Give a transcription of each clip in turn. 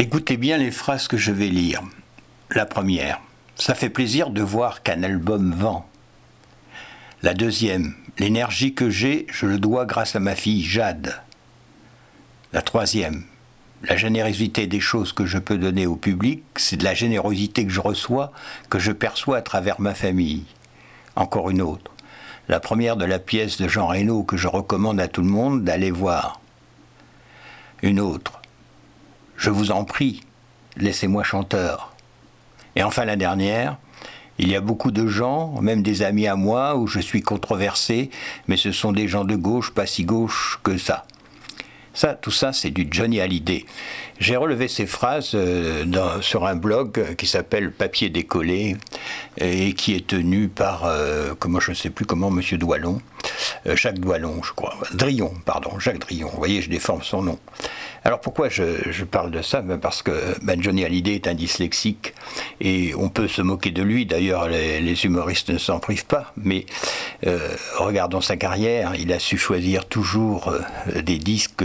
Écoutez bien les phrases que je vais lire. La première, ça fait plaisir de voir qu'un album vend. La deuxième, l'énergie que j'ai, je le dois grâce à ma fille Jade. La troisième, la générosité des choses que je peux donner au public, c'est de la générosité que je reçois, que je perçois à travers ma famille. Encore une autre. La première de la pièce de Jean Reynaud que je recommande à tout le monde d'aller voir. Une autre. Je vous en prie, laissez-moi chanteur. Et enfin la dernière. Il y a beaucoup de gens, même des amis à moi, où je suis controversé, mais ce sont des gens de gauche, pas si gauche que ça. Ça, tout ça, c'est du Johnny Hallyday. J'ai relevé ces phrases euh, sur un blog qui s'appelle Papier décollé et qui est tenu par, euh, comment je ne sais plus comment, Monsieur Doualon, euh, Jacques Doualon, je crois, Drion, pardon, Jacques Drion. Vous voyez, je déforme son nom. Alors pourquoi je, parle de ça? Ben Parce que ben Johnny Hallyday est un dyslexique et on peut se moquer de lui. D'ailleurs, les, humoristes ne s'en privent pas. Mais regardons sa carrière, il a su choisir toujours des disques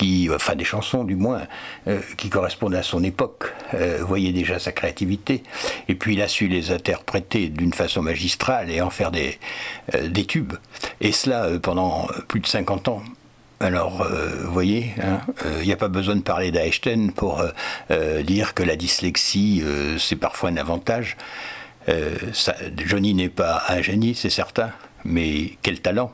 qui, enfin des chansons du moins, euh, qui correspondent à son époque. Euh, voyez déjà sa créativité. Et puis il a su les interpréter d'une façon magistrale et en faire des, euh, tubes. Et cela pendant plus de 50 ans. Alors, voyez, hein, il n'y a pas besoin de parler d'Einstein pour dire que la dyslexie, c'est parfois un avantage. Johnny n'est pas un génie, c'est certain, mais quel talent